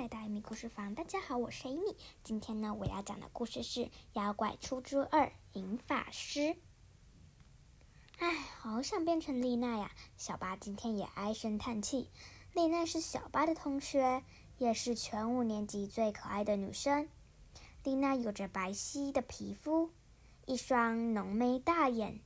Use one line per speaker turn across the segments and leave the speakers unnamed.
来到艾米故事房。大家好，我是艾米。今天呢，我要讲的故事是《妖怪出租二银法师》。唉，好想变成丽娜呀！小巴今天也唉声叹气。丽娜是小巴的同学，也是全五年级最可爱的女生。丽娜有着白皙的皮肤，一双浓眉大眼，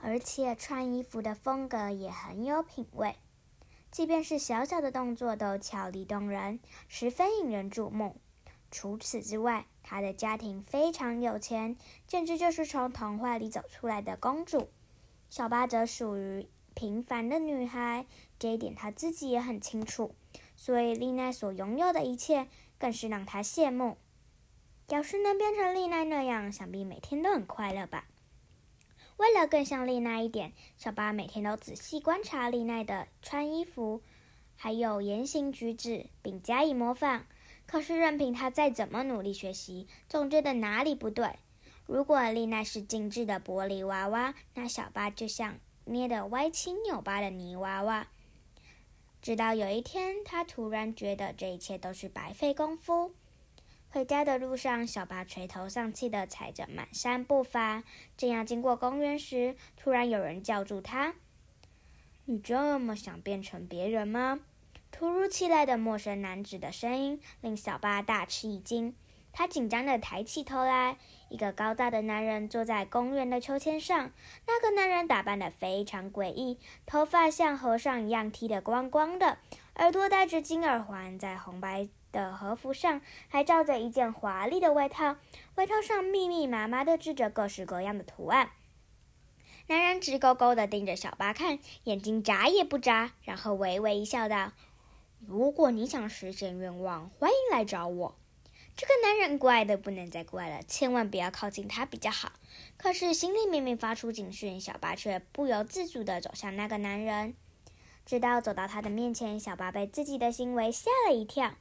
而且穿衣服的风格也很有品味。即便是小小的动作都俏丽动人，十分引人注目。除此之外，她的家庭非常有钱，简直就是从童话里走出来的公主。小巴则属于平凡的女孩，这一点她自己也很清楚。所以丽奈所拥有的一切，更是让她羡慕。要是能变成丽奈那样，想必每天都很快乐吧。为了更像丽娜一点，小巴每天都仔细观察丽娜的穿衣服，还有言行举止，并加以模仿。可是，任凭他再怎么努力学习，总觉得哪里不对。如果丽娜是精致的玻璃娃娃，那小巴就像捏得歪七扭八的泥娃娃。直到有一天，他突然觉得这一切都是白费功夫。回家的路上，小巴垂头丧气地踩着满山步伐。正要经过公园时，突然有人叫住他：“你这么想变成别人吗？”突如其来的陌生男子的声音令小巴大吃一惊。他紧张地抬起头来，一个高大的男人坐在公园的秋千上。那个男人打扮得非常诡异，头发像和尚一样剃得光光的，耳朵戴着金耳环，在红白。的和服上还罩着一件华丽的外套，外套上密密麻麻的织着各式各样的图案。男人直勾勾的盯着小巴看，眼睛眨也不眨，然后微微一笑，道：“如果你想实现愿望，欢迎来找我。”这个男人怪的不能再怪了，千万不要靠近他比较好。可是心里明明发出警讯，小巴却不由自主的走向那个男人，直到走到他的面前，小巴被自己的行为吓了一跳。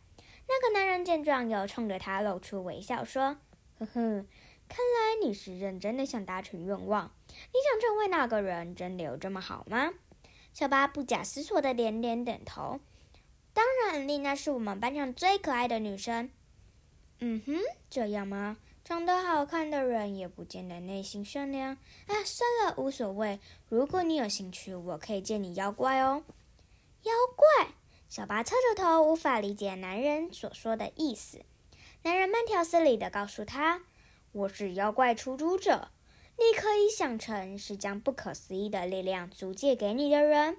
那个男人见状，又冲着他露出微笑，说：“呵呵，看来你是认真的想达成愿望。你想成为那个人，真的有这么好吗？”小巴不假思索的连连点头。当然，丽娜是我们班上最可爱的女生。嗯哼，这样吗？长得好看的人也不见得内心善良。啊，算了，无所谓。如果你有兴趣，我可以借你妖怪哦。妖怪。小巴侧着头，无法理解男人所说的意思。男人慢条斯理地告诉他：“我是妖怪出租者，你可以想成是将不可思议的力量租借给你的人。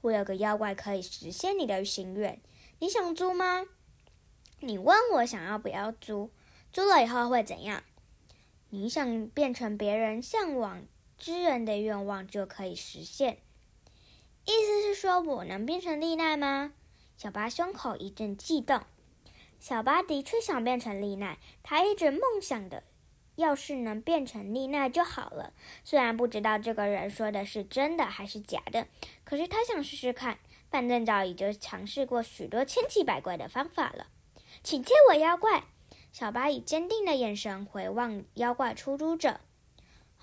我有个妖怪可以实现你的心愿，你想租吗？你问我想要不要租？租了以后会怎样？你想变成别人向往之人的愿望就可以实现。意思是说我能变成丽奈吗？”小巴胸口一阵悸动。小巴的确想变成丽奈，他一直梦想的，要是能变成丽奈就好了。虽然不知道这个人说的是真的还是假的，可是他想试试看。反正早已经尝试过许多千奇百怪的方法了。请借我妖怪！小巴以坚定的眼神回望妖怪出租者。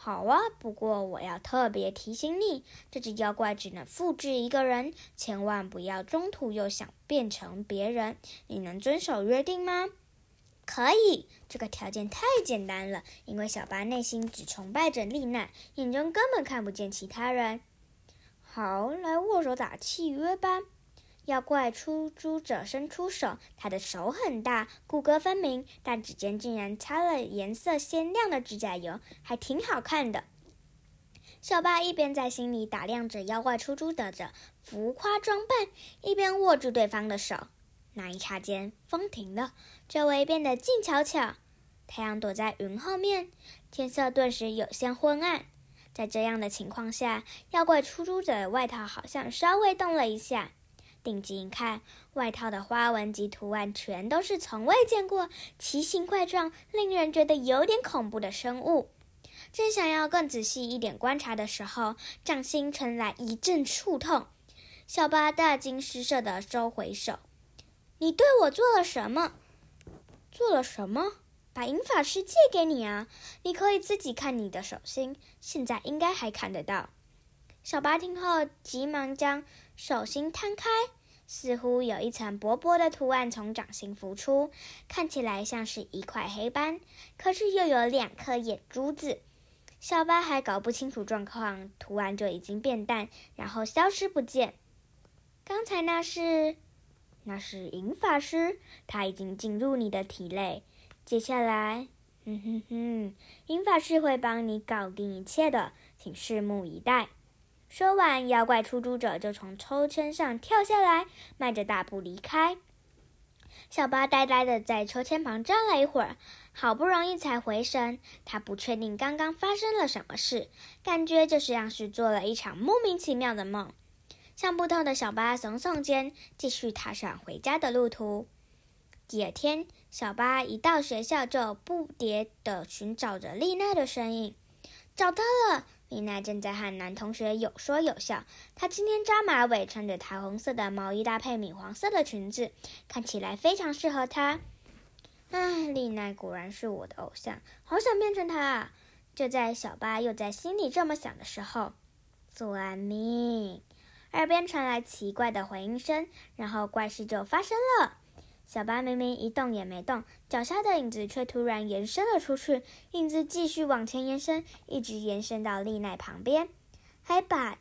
好啊，不过我要特别提醒你，这只妖怪只能复制一个人，千万不要中途又想变成别人。你能遵守约定吗？可以，这个条件太简单了，因为小巴内心只崇拜着丽娜，眼中根本看不见其他人。好，来握手打契约吧。妖怪出租者伸出手，他的手很大，骨骼分明，但指尖竟然擦了颜色鲜亮的指甲油，还挺好看的。小巴一边在心里打量着妖怪出租者的浮夸装扮，一边握住对方的手。那一刹间，风停了，周围变得静悄悄，太阳躲在云后面，天色顿时有些昏暗。在这样的情况下，妖怪出租者的外套好像稍微动了一下。定睛一看，外套的花纹及图案全都是从未见过、奇形怪状、令人觉得有点恐怖的生物。正想要更仔细一点观察的时候，掌心传来一阵触痛。小巴大惊失色地收回手：“你对我做了什么？做了什么？把银法师借给你啊！你可以自己看你的手心，现在应该还看得到。”小巴听后，急忙将手心摊开，似乎有一层薄薄的图案从掌心浮出，看起来像是一块黑斑，可是又有两颗眼珠子。小巴还搞不清楚状况，图案就已经变淡，然后消失不见。刚才那是，那是银法师，他已经进入你的体内。接下来，哼哼哼，银法师会帮你搞定一切的，请拭目以待。说完，妖怪出租者就从抽签上跳下来，迈着大步离开。小巴呆呆的在抽签旁站了一会儿，好不容易才回神。他不确定刚刚发生了什么事，感觉就像是做了一场莫名其妙的梦。想不通的小巴耸耸肩，继续踏上回家的路途。第二天，小巴一到学校就不迭的寻找着丽娜的身影，找到了。丽娜正在和男同学有说有笑。她今天扎马尾，穿着桃红色的毛衣搭配米黄色的裙子，看起来非常适合她。唉，丽娜果然是我的偶像，好想变成她啊！就在小巴又在心里这么想的时候，算命，耳边传来奇怪的回音声，然后怪事就发生了。小巴明明一动也没动，脚下的影子却突然延伸了出去。影子继续往前延伸，一直延伸到丽奈旁边，还把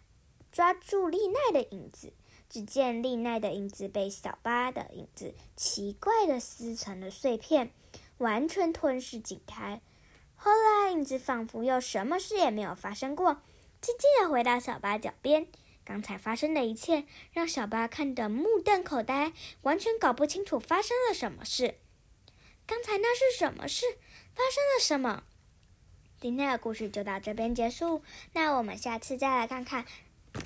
抓住丽奈的影子。只见丽奈的影子被小巴的影子奇怪的撕成了碎片，完全吞噬景台。后来，影子仿佛又什么事也没有发生过，静静地回到小巴脚边。刚才发生的一切让小巴看得目瞪口呆，完全搞不清楚发生了什么事。刚才那是什么事？发生了什么？今天的故事就到这边结束。那我们下次再来看看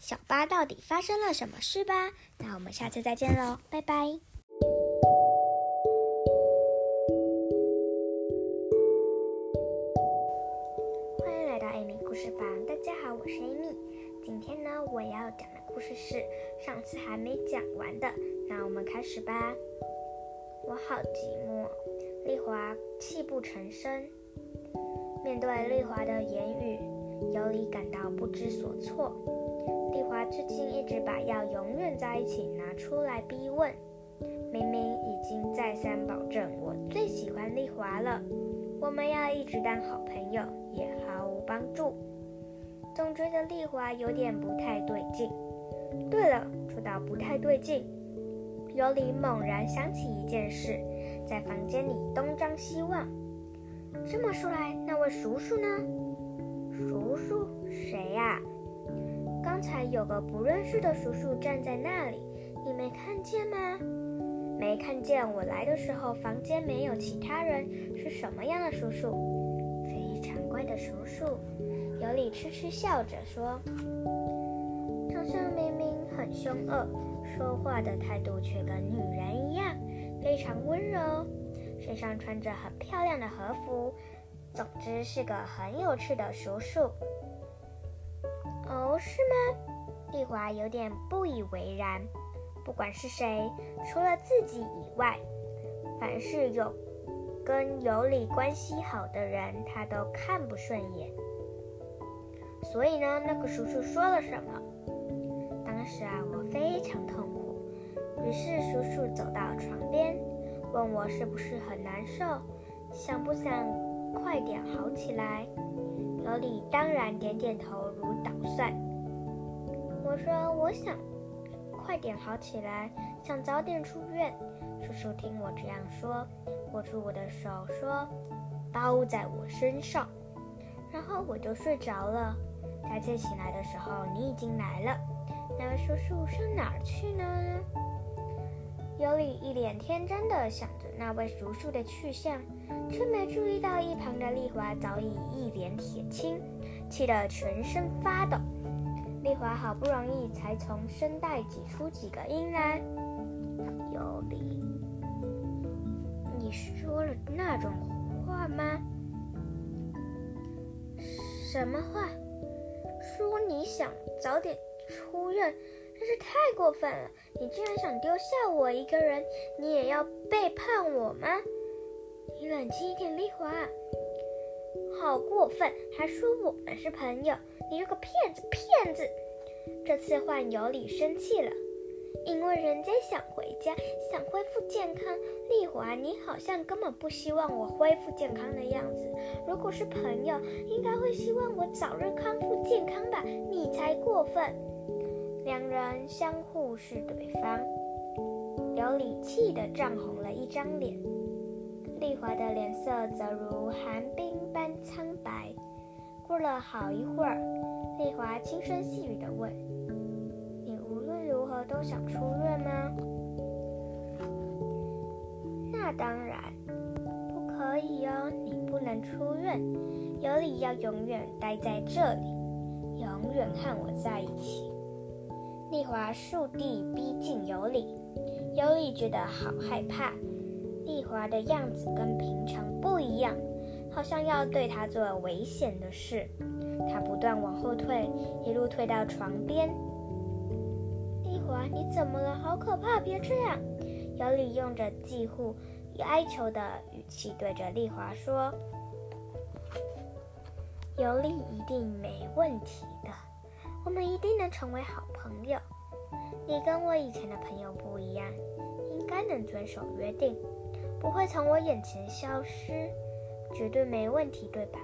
小巴到底发生了什么事吧。那我们下次再见喽，拜拜！呢，我要讲的故事是上次还没讲完的，那我们开始吧。我好寂寞，丽华泣不成声。面对丽华的言语，尤里感到不知所措。丽华最近一直把要永远在一起拿出来逼问，明明已经再三保证我最喜欢丽华了，我们要一直当好朋友也毫无帮助。总觉得丽华有点不太对劲。对了，说到不太对劲，尤里猛然想起一件事，在房间里东张西望。这么说来，那位叔叔呢？叔叔？谁呀？刚才有个不认识的叔叔站在那里，你没看见吗？没看见。我来的时候，房间没有其他人。是什么样的叔叔？非常乖的叔叔。尤里痴痴笑着说：“长相明明很凶恶，说话的态度却跟女人一样，非常温柔。身上穿着很漂亮的和服，总之是个很有趣的叔叔。”哦，是吗？丽华有点不以为然。不管是谁，除了自己以外，凡是有跟尤里关系好的人，他都看不顺眼。所以呢，那个叔叔说了什么？当时啊，我非常痛苦。于是叔叔走到床边，问我是不是很难受，想不想快点好起来。尤里当然点点头，如捣蒜。我说我想快点好起来，想早点出院。叔叔听我这样说，握住我的手说：“包在我身上。”然后我就睡着了。再次醒来的时候，你已经来了。那位叔叔上哪儿去呢？尤里一脸天真的想着那位叔叔的去向，却没注意到一旁的丽华早已一脸铁青，气得全身发抖。丽华好不容易才从声带挤出几个音来：“尤里，你说了那种话吗？什么话？”你想早点出院，真是太过分了！你竟然想丢下我一个人，你也要背叛我吗？你冷静一点，丽华。好过分，还说我们是朋友！你这个骗子，骗子！这次换尤里生气了。因为人家想回家，想恢复健康。丽华，你好像根本不希望我恢复健康的样子。如果是朋友，应该会希望我早日康复健康吧？你才过分！两人相互视对方，尤里气得涨红了一张脸，丽华的脸色则如寒冰般苍白。过了好一会儿，丽华轻声细语地问。都想出院吗？那当然不可以哦，你不能出院。尤里要永远待在这里，永远和我在一起。丽华竖地逼近尤里，尤里觉得好害怕。丽华的样子跟平常不一样，好像要对他做危险的事。他不断往后退，一路退到床边。你怎么了？好可怕！别这样。尤里用着几乎哀求的语气对着丽华说：“尤里一定没问题的，我们一定能成为好朋友。你跟我以前的朋友不一样，应该能遵守约定，不会从我眼前消失，绝对没问题，对吧？”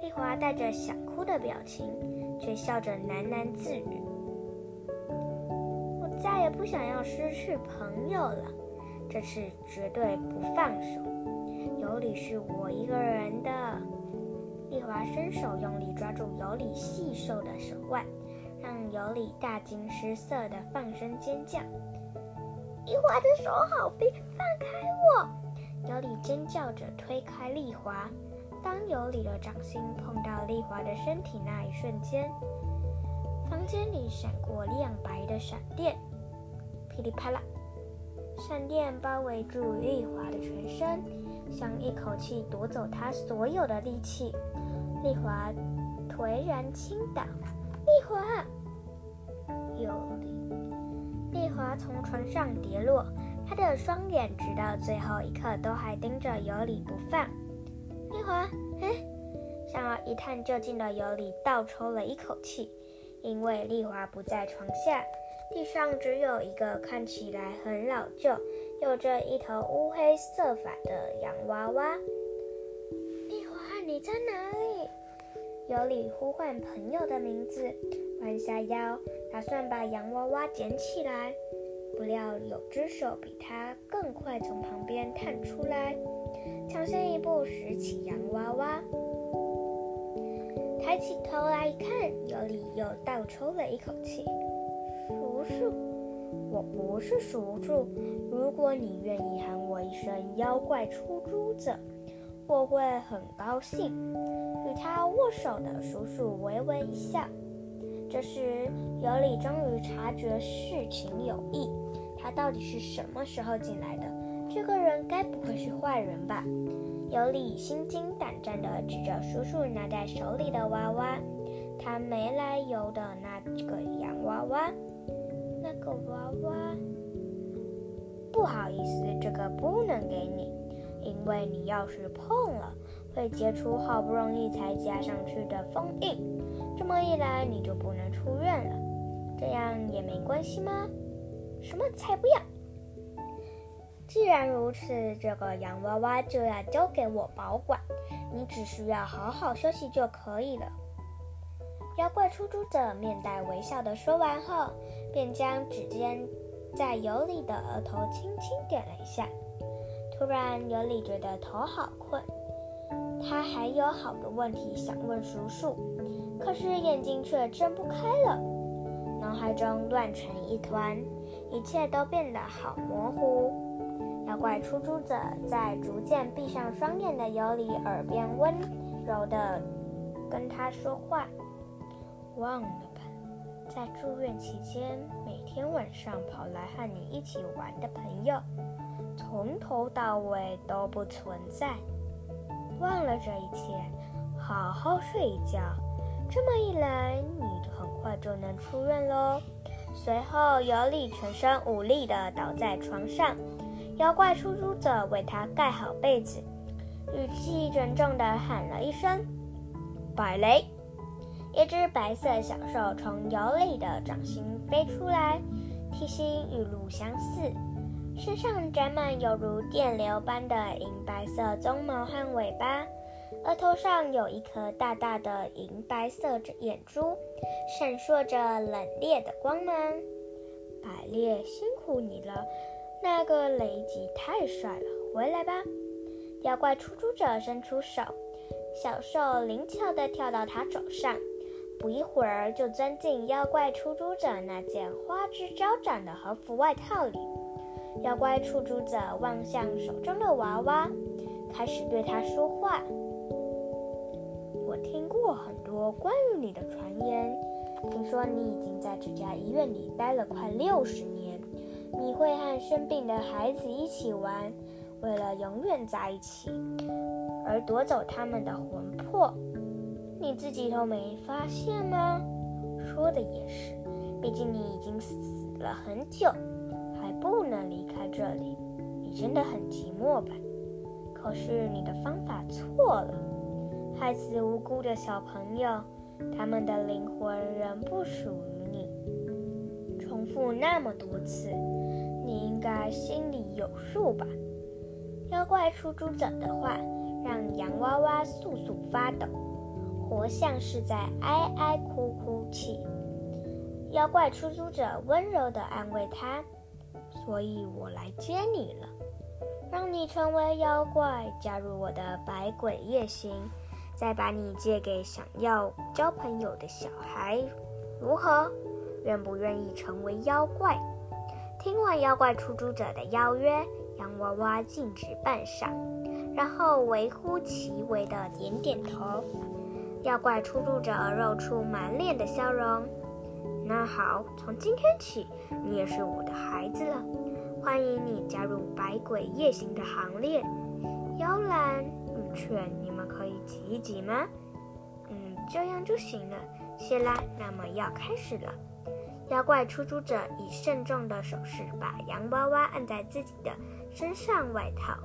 丽华带着想哭的表情，却笑着喃喃自语。再也不想要失去朋友了，这次绝对不放手。尤里是我一个人的。丽华伸手用力抓住尤里细瘦的手腕，让尤里大惊失色的放声尖叫。丽华的手好冰，放开我！尤里尖叫着推开丽华。当尤里的掌心碰到丽华的身体那一瞬间，房间里闪过亮白的闪电。噼里啪啦，闪电包围住丽华的全身，想一口气夺走她所有的力气。丽华颓然倾倒。丽华，有丽华从床上跌落，她的双眼直到最后一刻都还盯着尤里不放。丽华，哎，想要一探究竟的尤里倒抽了一口气，因为丽华不在床下。地上只有一个看起来很老旧、有着一头乌黑色发的洋娃娃。丽华，你在哪里？尤里呼唤朋友的名字，弯下腰，打算把洋娃娃捡起来。不料有只手比他更快从旁边探出来，抢先一步拾起洋娃娃。抬起头来一看，尤里又倒抽了一口气。叔叔，我不是叔叔。如果你愿意喊我一声“妖怪出租者”，我会很高兴。与他握手的叔叔微微一笑。这时，尤里终于察觉事情有异。他到底是什么时候进来的？这个人该不会是坏人吧？尤里心惊胆战地指着叔叔拿在手里的娃娃，他没来由的那个洋娃娃。娃娃，不好意思，这个不能给你，因为你要是碰了，会结出好不容易才加上去的封印，这么一来你就不能出院了。这样也没关系吗？什么才不要！既然如此，这个洋娃娃就要交给我保管，你只需要好好休息就可以了。妖怪出租者面带微笑的说完后，便将指尖在尤里的额头轻轻点了一下。突然，尤里觉得头好困，他还有好多问题想问叔叔，可是眼睛却睁不开了，脑海中乱成一团，一切都变得好模糊。妖怪出租者在逐渐闭上双眼的尤里耳边温柔地跟他说话。忘了吧，在住院期间，每天晚上跑来和你一起玩的朋友，从头到尾都不存在。忘了这一切，好好睡一觉。这么一来，你很快就能出院喽。随后，尤里全身无力地倒在床上，妖怪出租者为他盖好被子，语气沉重地喊了一声：“摆雷。”一只白色小兽从尤里的掌心飞出来，体型与鹿相似，身上沾满犹如电流般的银白色鬃毛和尾巴，额头上有一颗大大的银白色眼珠，闪烁着冷冽的光芒。百列，辛苦你了，那个雷吉太帅了，回来吧。妖怪出租者伸出手，小兽灵巧地跳到他手上，不一会儿就钻进妖怪出租者那件花枝招展的和服外套里。妖怪出租者望向手中的娃娃，开始对他说话：“我听过很多关于你的传言，听说你已经在这家医院里待了快六十年，你会和生病的孩子一起玩。”为了永远在一起而夺走他们的魂魄，你自己都没发现吗？说的也是，毕竟你已经死了很久，还不能离开这里，你真的很寂寞吧？可是你的方法错了，害死无辜的小朋友，他们的灵魂仍不属于你。重复那么多次，你应该心里有数吧？妖怪出租者的话让洋娃娃簌簌发抖，活像是在哀哀哭哭泣。妖怪出租者温柔地安慰他：“所以我来接你了，让你成为妖怪，加入我的百鬼夜行，再把你借给想要交朋友的小孩，如何？愿不愿意成为妖怪？”听完妖怪出租者的邀约。洋娃娃静止半晌，然后微乎其微的点点头。妖怪出租者露出满脸的笑容。那好，从今天起，你也是我的孩子了。欢迎你加入百鬼夜行的行列。妖兰、玉雀，你们可以挤一挤吗？嗯，这样就行了。谢啦，那么要开始了。妖怪出租者以慎重的手势把洋娃娃按在自己的身上外套。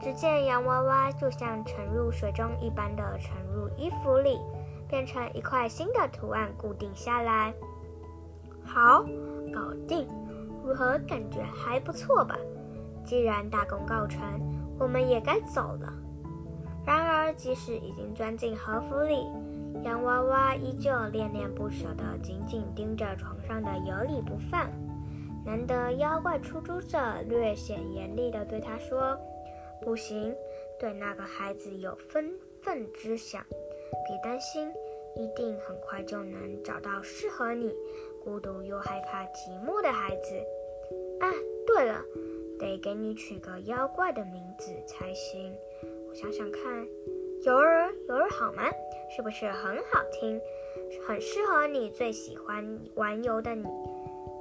只见洋娃娃就像沉入水中一般的沉入衣服里，变成一块新的图案固定下来。好，搞定！如何？感觉还不错吧？既然大功告成，我们也该走了。然而，即使已经钻进和服里，洋娃娃依旧恋恋不舍地紧紧盯着床上的尤里不放。难得妖怪出租者略显严厉地对他说：“不行，对那个孩子有分分之想。别担心，一定很快就能找到适合你、孤独又害怕寂寞的孩子。啊，对了，得给你取个妖怪的名字才行。我想想看。”游儿，游儿好吗？是不是很好听？很适合你最喜欢玩游的你，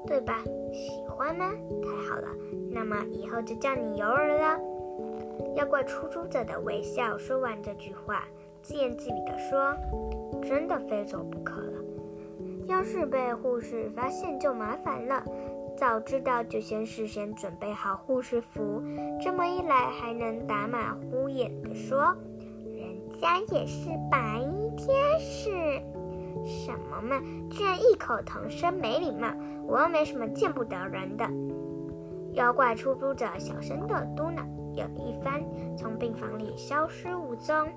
对吧？喜欢吗？太好了，那么以后就叫你游儿了。妖怪出租者的微笑说完这句话，自言自语地说：“真的非走不可了。要是被护士发现就麻烦了。早知道就先事先准备好护士服，这么一来还能打马虎眼地说。”人家也是白衣天使，什么嘛！居然异口同声，没礼貌！我又没什么见不得人的。妖怪出租者小声的嘟囔，有一番，从病房里消失无踪。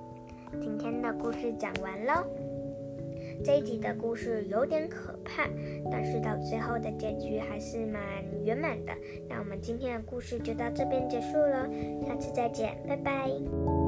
今天的故事讲完了，这一集的故事有点可怕，但是到最后的结局还是蛮圆满的。那我们今天的故事就到这边结束了，下次再见，拜拜。